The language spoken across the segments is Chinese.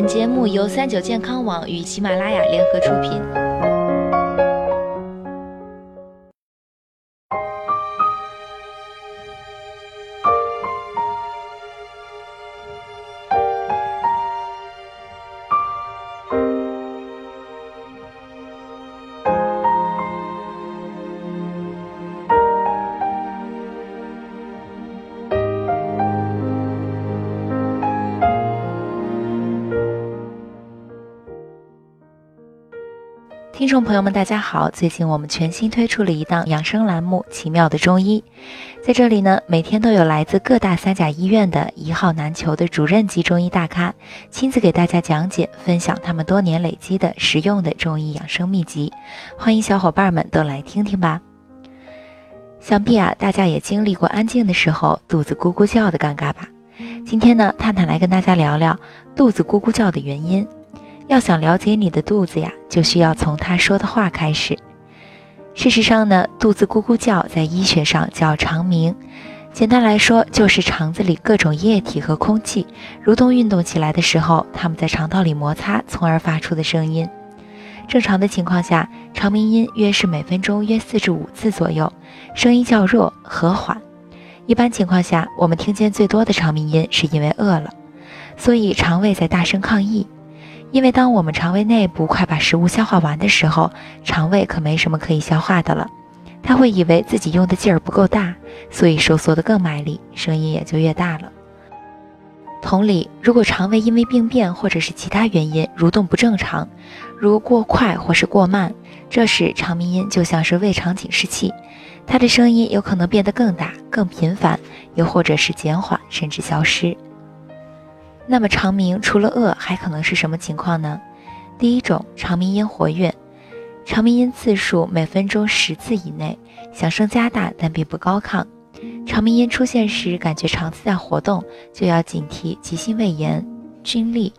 本节目由三九健康网与喜马拉雅联合出品。听众朋友们，大家好！最近我们全新推出了一档养生栏目《奇妙的中医》，在这里呢，每天都有来自各大三甲医院的一号难求的主任级中医大咖，亲自给大家讲解、分享他们多年累积的实用的中医养生秘籍。欢迎小伙伴们都来听听吧！想必啊，大家也经历过安静的时候肚子咕咕叫的尴尬吧？今天呢，探探来跟大家聊聊肚子咕咕叫的原因。要想了解你的肚子呀，就需要从他说的话开始。事实上呢，肚子咕咕叫在医学上叫肠鸣，简单来说就是肠子里各种液体和空气蠕动运动起来的时候，它们在肠道里摩擦，从而发出的声音。正常的情况下，肠鸣音约是每分钟约四至五次左右，声音较弱和缓。一般情况下，我们听见最多的肠鸣音是因为饿了，所以肠胃在大声抗议。因为当我们肠胃内部快把食物消化完的时候，肠胃可没什么可以消化的了，他会以为自己用的劲儿不够大，所以收缩的更卖力，声音也就越大了。同理，如果肠胃因为病变或者是其他原因蠕动不正常，如过快或是过慢，这时肠鸣音就像是胃肠警示器，它的声音有可能变得更大、更频繁，又或者是减缓甚至消失。那么肠鸣除了饿，还可能是什么情况呢？第一种，肠鸣音活跃，肠鸣音次数每分钟十次以内，响声加大但并不高亢。肠鸣音出现时，感觉肠子在活动，就要警惕急性胃炎、菌痢、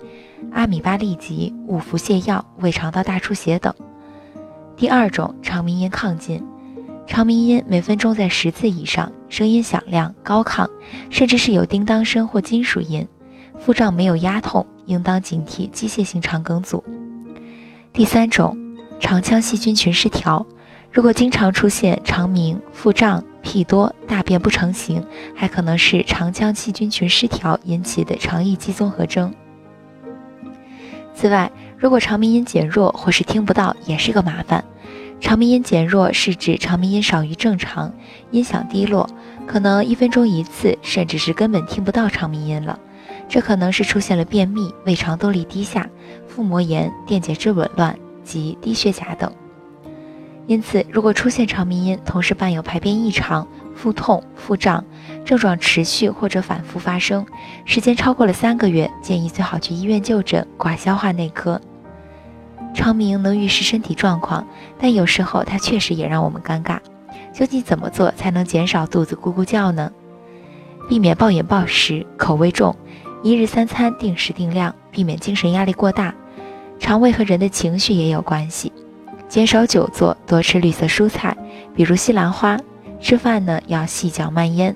阿米巴痢疾、误服泻药、胃肠道大出血等。第二种，肠鸣音亢进，肠鸣音每分钟在十次以上，声音响亮高亢，甚至是有叮当声或金属音。腹胀没有压痛，应当警惕机械性肠梗阻。第三种，肠腔细菌群失调，如果经常出现肠鸣、腹胀、屁多、大便不成形，还可能是肠腔细菌群失调引起的肠易激综合征。此外，如果肠鸣音减弱或是听不到，也是个麻烦。肠鸣音减弱是指肠鸣音少于正常，音响低落，可能一分钟一次，甚至是根本听不到肠鸣音了。这可能是出现了便秘、胃肠动力低下、腹膜炎、电解质紊乱及低血钾等。因此，如果出现肠鸣音，同时伴有排便异常、腹痛、腹胀，症状持续或者反复发生，时间超过了三个月，建议最好去医院就诊，挂消化内科。肠鸣能预示身体状况，但有时候它确实也让我们尴尬。究竟怎么做才能减少肚子咕咕叫呢？避免暴饮暴食、口味重。一日三餐定时定量，避免精神压力过大。肠胃和人的情绪也有关系，减少久坐，多吃绿色蔬菜，比如西兰花。吃饭呢要细嚼慢咽。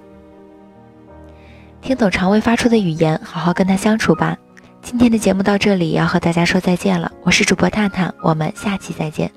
听懂肠胃发出的语言，好好跟它相处吧。今天的节目到这里，要和大家说再见了。我是主播探探，我们下期再见。